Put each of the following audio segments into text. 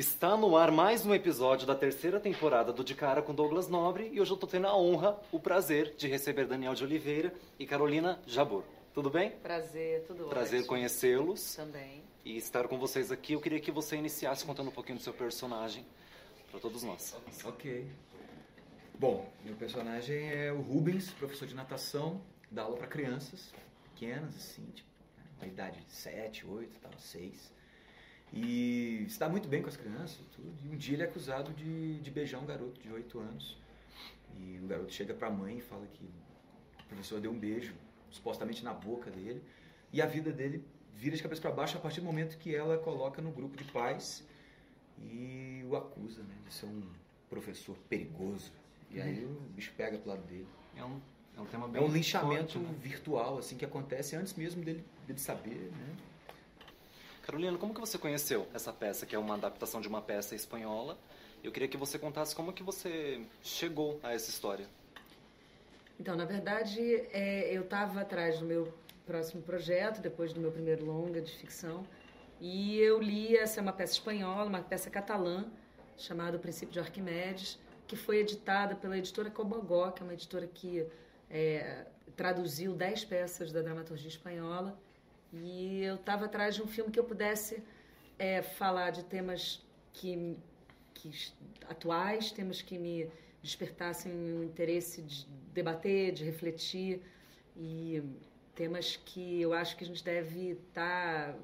Está no ar mais um episódio da terceira temporada do De Cara com Douglas Nobre e hoje eu tô tendo a honra, o prazer de receber Daniel de Oliveira e Carolina Jabor. Tudo bem? Prazer, tudo Prazer ótimo. conhecê-los Também. e estar com vocês aqui. Eu queria que você iniciasse contando um pouquinho do seu personagem para todos nós. Ok. Bom, meu personagem é o Rubens, professor de natação, dá aula para crianças pequenas, assim, tipo, né, uma idade de 7, 8, tal, 6. E está muito bem com as crianças e tudo. E um dia ele é acusado de, de beijar um garoto de 8 anos. E o garoto chega para a mãe e fala que o professor deu um beijo, supostamente na boca dele. E a vida dele vira de cabeça para baixo a partir do momento que ela coloca no grupo de pais e o acusa né, de ser um professor perigoso. E aí o bicho pega pro lado dele. É um, é um tema É bem um linchamento forte, né? virtual, assim, que acontece antes mesmo dele, dele saber, né? Carolina, como que você conheceu essa peça, que é uma adaptação de uma peça espanhola? Eu queria que você contasse como que você chegou a essa história. Então, na verdade, é, eu estava atrás do meu próximo projeto, depois do meu primeiro longa de ficção, e eu li essa é uma peça espanhola, uma peça catalã, chamada O Princípio de Arquimedes, que foi editada pela editora Cobogó, que é uma editora que é, traduziu dez peças da dramaturgia espanhola, e eu estava atrás de um filme que eu pudesse é, falar de temas que, que atuais, temas que me despertassem um interesse de debater, de refletir e temas que eu acho que a gente deve estar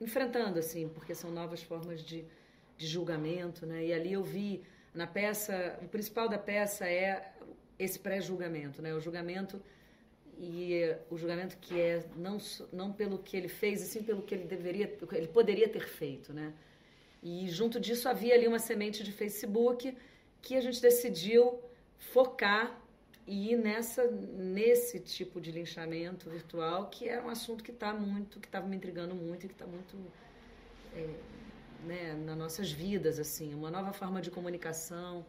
enfrentando assim, porque são novas formas de, de julgamento, né? E ali eu vi na peça, o principal da peça é esse pré-julgamento, né? O julgamento e o julgamento que é não não pelo que ele fez, e sim pelo que ele deveria, ele poderia ter feito, né? E junto disso havia ali uma semente de Facebook que a gente decidiu focar e ir nessa nesse tipo de linchamento virtual que era um assunto que está muito que estava me intrigando muito e que está muito é, né, nas nossas vidas assim uma nova forma de comunicação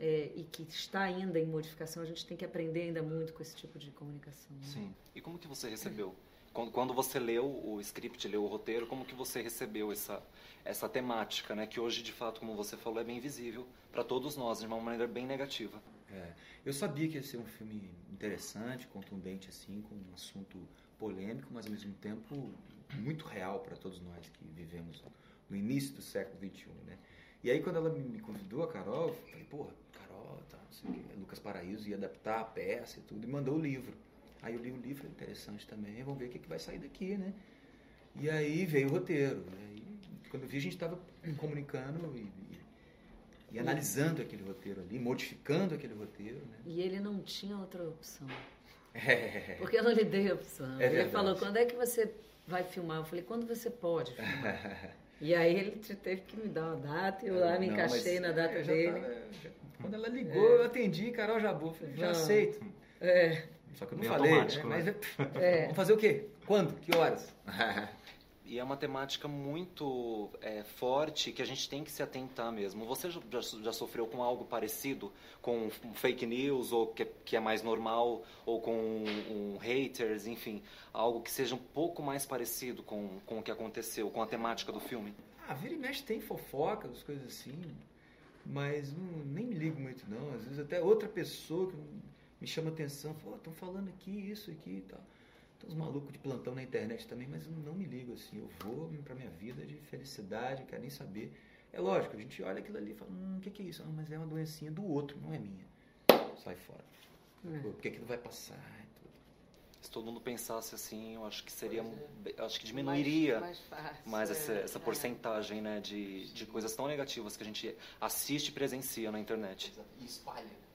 é, e que está ainda em modificação a gente tem que aprender ainda muito com esse tipo de comunicação né? Sim. E como que você recebeu? Quando, quando você leu o script, leu o roteiro, como que você recebeu essa, essa temática, né? Que hoje, de fato, como você falou, é bem visível para todos nós, de uma maneira bem negativa. É, eu sabia que ia ser um filme interessante, contundente, assim, com um assunto polêmico, mas ao mesmo tempo muito real para todos nós que vivemos no início do século XXI, né? E aí quando ela me me convidou, a Carol, eu falei, porra, Carol, Lucas Paraíso ia adaptar a peça e tudo, e mandou o livro. Aí eu li o livro, falei, interessante também, vamos ver o que, que vai sair daqui, né? E aí veio o roteiro. Aí, quando eu vi, a gente estava comunicando e, e- e analisando aquele roteiro ali, modificando aquele roteiro, né? e ele não tinha outra opção É. Porque eu não lhe dei a opção. É ele falou, quando é que você vai filmar? Eu falei, quando você pode filmar? E aí ele te- teve que me dar uma data, e eu lá me Não, encaixei na data é, dele. tava- já- quando ela ligou, eu atendi, Carol Jabu, falei, já aceito. É, Só que eu não falei, né? né? mas É. vamos fazer o quê? Quando? Que horas? E é uma temática muito é, forte que a gente tem que se atentar mesmo. Você já, já- sofreu com algo parecido? Com um fake news, ou que, que é mais normal, ou com um, haters, enfim, algo que seja um pouco mais parecido com, com o que aconteceu, com a temática do filme? Ah, vira e mexe tem fofoca, as coisas assim, mas nem me ligo muito não. Às vezes até outra pessoa que me chama atenção, fala, estão falando aqui, isso aqui e tal. Tem uns malucos de plantão na internet também, mas eu não me ligo assim. Eu vou pra minha vida de felicidade, não quero nem saber. É lógico, a gente olha aquilo ali e fala, hum, o que, que é isso? Ah, mas é uma doencinha do outro, não é minha. Sai fora. É. Porque aquilo vai passar e tudo. Se todo mundo pensasse assim, eu acho que seria, eu acho que diminuiria mais, mais fácil. mais essa, é, essa é. porcentagem, né, de, de coisas tão negativas que a gente assiste e presencia na internet. E espalha.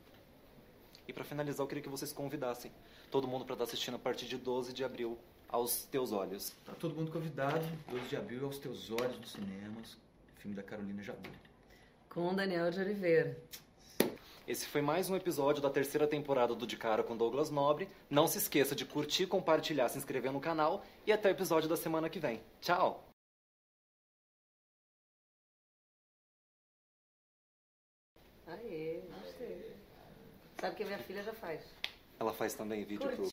E para finalizar, eu queria que vocês convidassem todo mundo para estar assistindo a partir de 12 de abril aos teus olhos. Tá todo mundo convidado, 12 de abril, aos teus olhos nos cinemas, filme da Carolina Jabu. Com Daniel de Oliveira. Esse foi mais um episódio da terceira temporada do De Cara com Douglas Nobre. Não se esqueça de curtir, compartilhar, se inscrever no canal e até o episódio da semana que vem. Tchau! Aê, gostei. Sabe que a minha filha já faz. Ela faz também vídeo Curte. pro